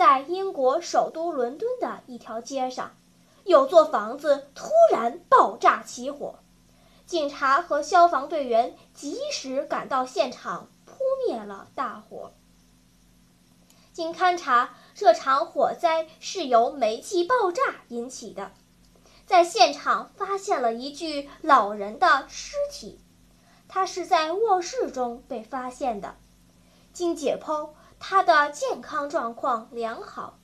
在英国首都伦敦的一条街上。有座房子突然爆炸起火，警察和消防队员及时赶到现场，扑灭了大火。经勘查，这场火灾是由煤气爆炸引起的。在现场发现了一具老人的尸体，他是在卧室中被发现的。经解剖，他的健康状况良好，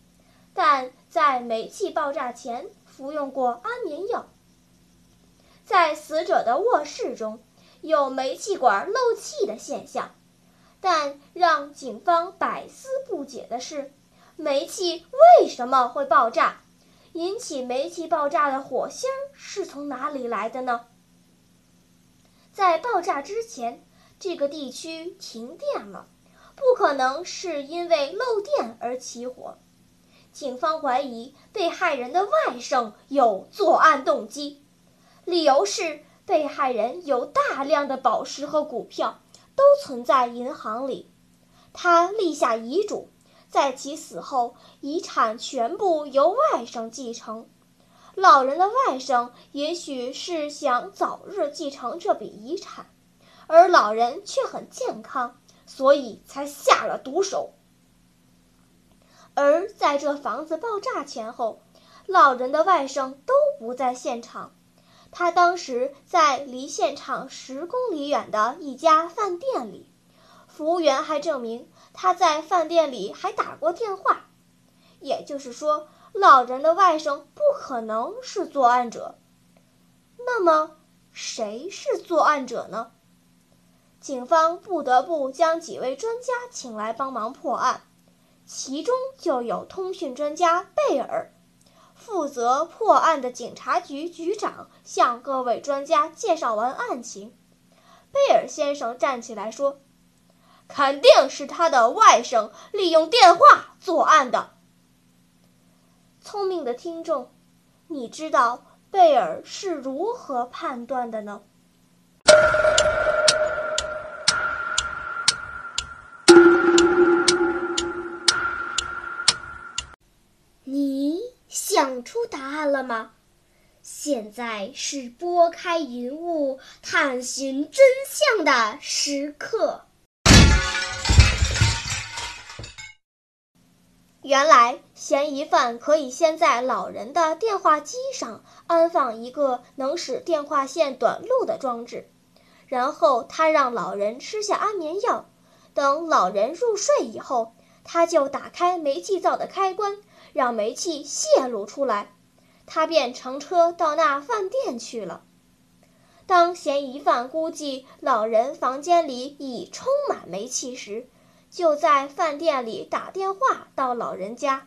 但在煤气爆炸前。服用过安眠药，在死者的卧室中有煤气管漏气的现象，但让警方百思不解的是，煤气为什么会爆炸？引起煤气爆炸的火星是从哪里来的呢？在爆炸之前，这个地区停电了，不可能是因为漏电而起火。警方怀疑被害人的外甥有作案动机，理由是被害人有大量的宝石和股票都存在银行里，他立下遗嘱，在其死后遗产全部由外甥继承。老人的外甥也许是想早日继承这笔遗产，而老人却很健康，所以才下了毒手。而在这房子爆炸前后，老人的外甥都不在现场。他当时在离现场十公里远的一家饭店里，服务员还证明他在饭店里还打过电话。也就是说，老人的外甥不可能是作案者。那么，谁是作案者呢？警方不得不将几位专家请来帮忙破案。其中就有通讯专家贝尔，负责破案的警察局局长向各位专家介绍完案情。贝尔先生站起来说：“肯定是他的外甥利用电话作案的。”聪明的听众，你知道贝尔是如何判断的呢？案了吗？现在是拨开云雾探寻真相的时刻。原来，嫌疑犯可以先在老人的电话机上安放一个能使电话线短路的装置，然后他让老人吃下安眠药，等老人入睡以后，他就打开煤气灶的开关。让煤气泄露出来，他便乘车到那饭店去了。当嫌疑犯估计老人房间里已充满煤气时，就在饭店里打电话到老人家。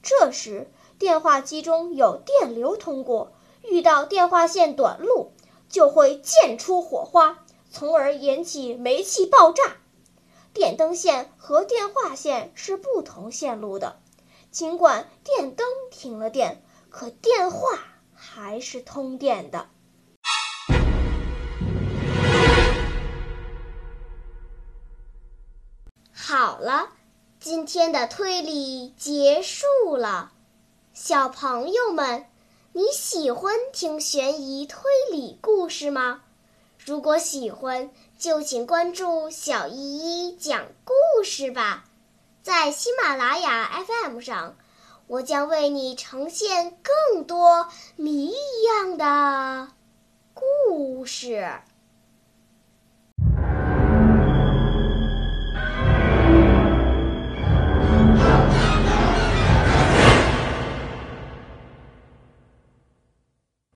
这时，电话机中有电流通过，遇到电话线短路，就会溅出火花，从而引起煤气爆炸。电灯线和电话线是不同线路的。尽管电灯停了电，可电话还是通电的。好了，今天的推理结束了。小朋友们，你喜欢听悬疑推理故事吗？如果喜欢，就请关注小依依讲故事吧。在喜马拉雅 FM 上，我将为你呈现更多谜一样的故事。